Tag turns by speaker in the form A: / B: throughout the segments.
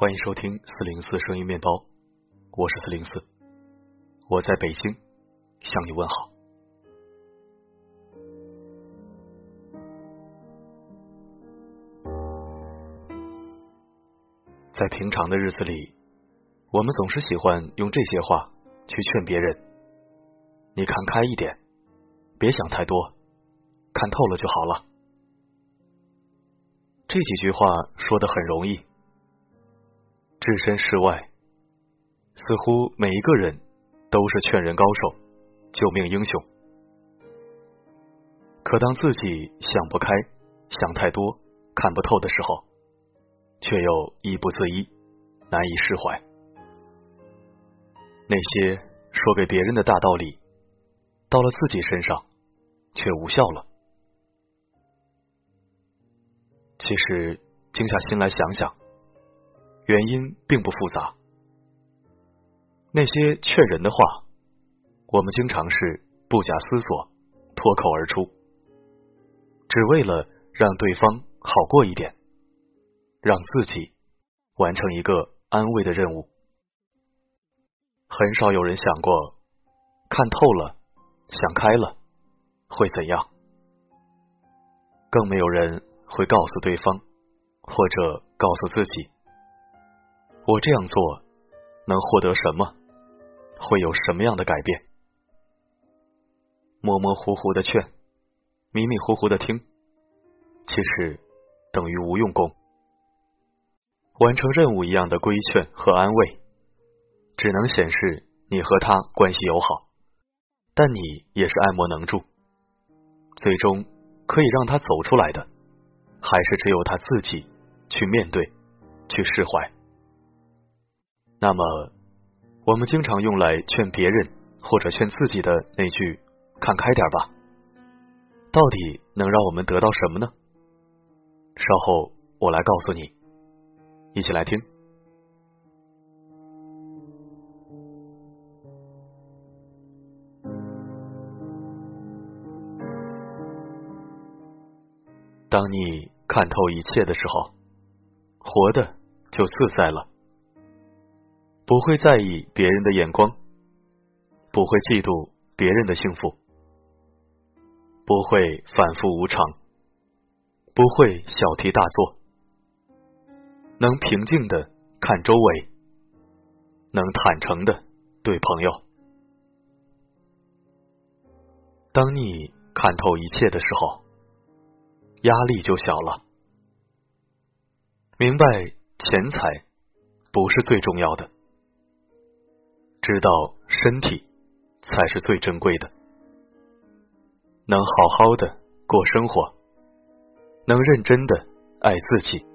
A: 欢迎收听四零四声音面包，我是四零四，我在北京向你问好。在平常的日子里，我们总是喜欢用这些话去劝别人：“你看开一点，别想太多，看透了就好了。”这几句话说的很容易，置身事外，似乎每一个人都是劝人高手、救命英雄。可当自己想不开、想太多、看不透的时候，却又亦不自一，难以释怀。那些说给别人的大道理，到了自己身上却无效了。其实，静下心来想想，原因并不复杂。那些劝人的话，我们经常是不假思索脱口而出，只为了让对方好过一点，让自己完成一个安慰的任务。很少有人想过，看透了、想开了会怎样，更没有人。会告诉对方，或者告诉自己，我这样做能获得什么？会有什么样的改变？模模糊糊的劝，迷迷糊糊的听，其实等于无用功。完成任务一样的规劝和安慰，只能显示你和他关系友好，但你也是爱莫能助。最终可以让他走出来的。还是只有他自己去面对、去释怀。那么，我们经常用来劝别人或者劝自己的那句“看开点吧”，到底能让我们得到什么呢？稍后我来告诉你，一起来听。当你看透一切的时候，活的就自在了，不会在意别人的眼光，不会嫉妒别人的幸福，不会反复无常，不会小题大做，能平静的看周围，能坦诚的对朋友。当你看透一切的时候。压力就小了，明白钱财不是最重要的，知道身体才是最珍贵的，能好好的过生活，能认真的爱自己，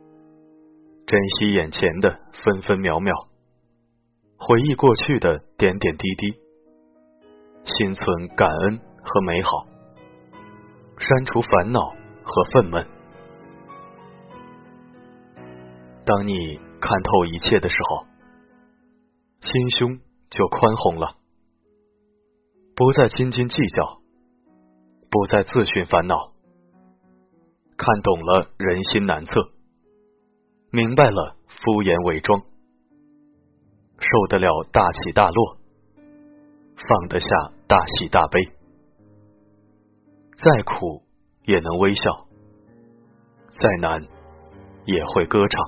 A: 珍惜眼前的分分秒秒，回忆过去的点点滴滴，心存感恩和美好，删除烦恼。和愤懑。当你看透一切的时候，心胸就宽宏了，不再斤斤计较，不再自寻烦恼，看懂了人心难测，明白了敷衍伪装，受得了大起大落，放得下大喜大悲，再苦。也能微笑，再难也会歌唱。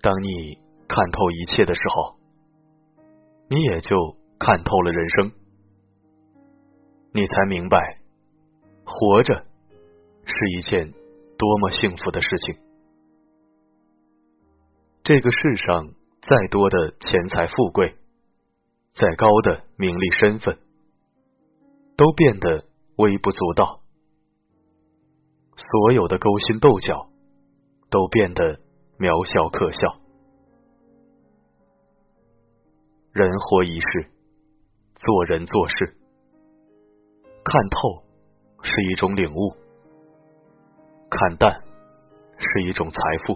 A: 当你看透一切的时候，你也就看透了人生，你才明白，活着是一件多么幸福的事情。这个世上再多的钱财富贵，再高的名利身份。都变得微不足道，所有的勾心斗角都变得渺小可笑。人活一世，做人做事，看透是一种领悟，看淡是一种财富。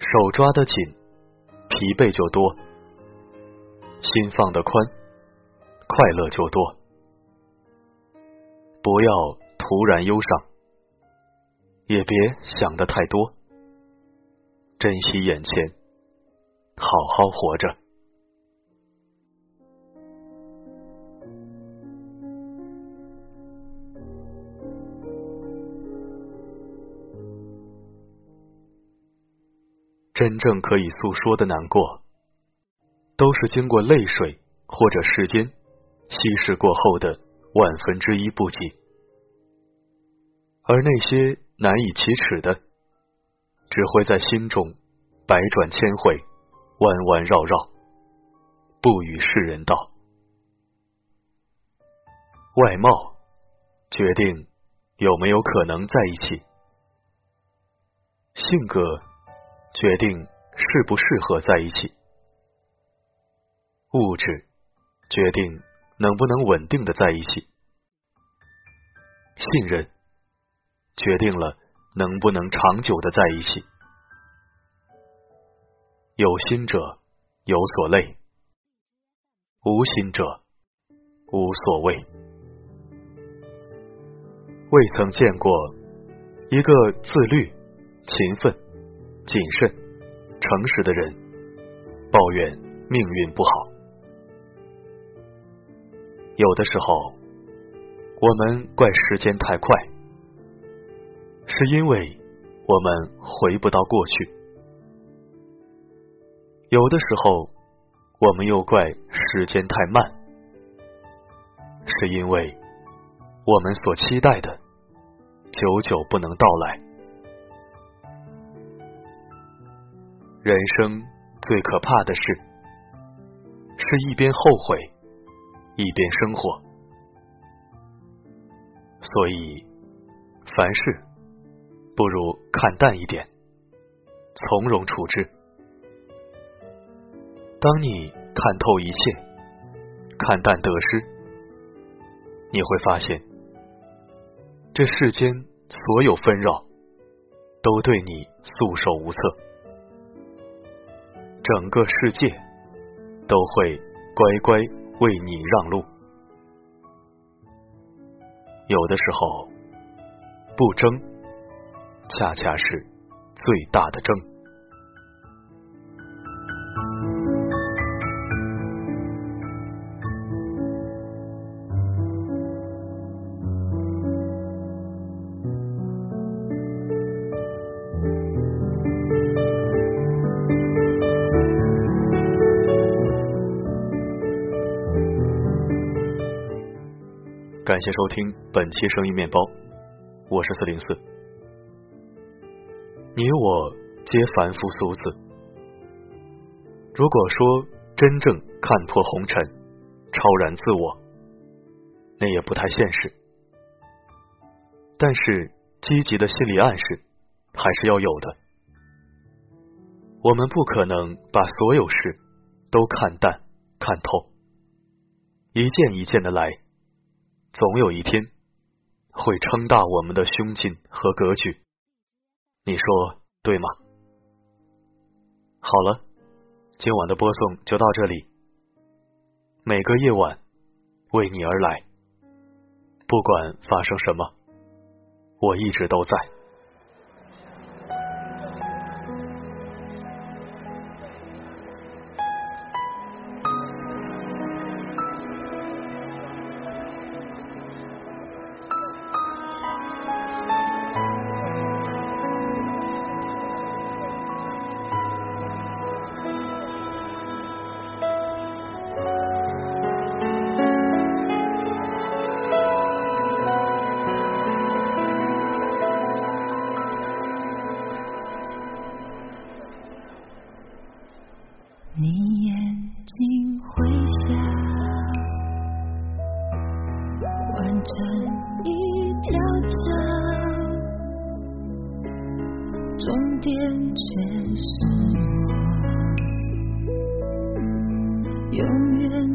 A: 手抓得紧，疲惫就多；心放得宽。快乐就多，不要突然忧伤，也别想的太多，珍惜眼前，好好活着。真正可以诉说的难过，都是经过泪水或者时间稀释过后的万分之一不及。而那些难以启齿的，只会在心中百转千回，弯弯绕绕，不与世人道。外貌决定有没有可能在一起，性格决定适不适合在一起，物质决定能不能稳定的在一起，信任。决定了能不能长久的在一起。有心者有所累，无心者无所谓。未曾见过一个自律、勤奋、谨慎、诚实的人抱怨命运不好。有的时候，我们怪时间太快。是因为我们回不到过去，有的时候我们又怪时间太慢，是因为我们所期待的久久不能到来。人生最可怕的事，是一边后悔一边生活，所以凡事。不如看淡一点，从容处置。当你看透一切，看淡得失，你会发现，这世间所有纷扰都对你束手无策，整个世界都会乖乖为你让路。有的时候，不争。恰恰是最大的争。感谢收听本期声音面包，我是四零四。你我皆凡夫俗子。如果说真正看破红尘、超然自我，那也不太现实。但是积极的心理暗示还是要有的。我们不可能把所有事都看淡、看透，一件一件的来，总有一天会撑大我们的胸襟和格局。你说对吗？好了，今晚的播送就到这里。每个夜晚为你而来，不管发生什么，我一直都在。
B: 却是我永远。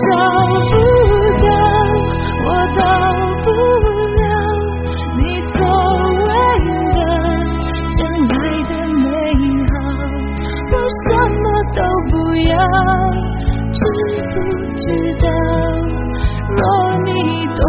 B: 找不到我到不了你所谓的将来的美好我什么都不要知不知道若你懂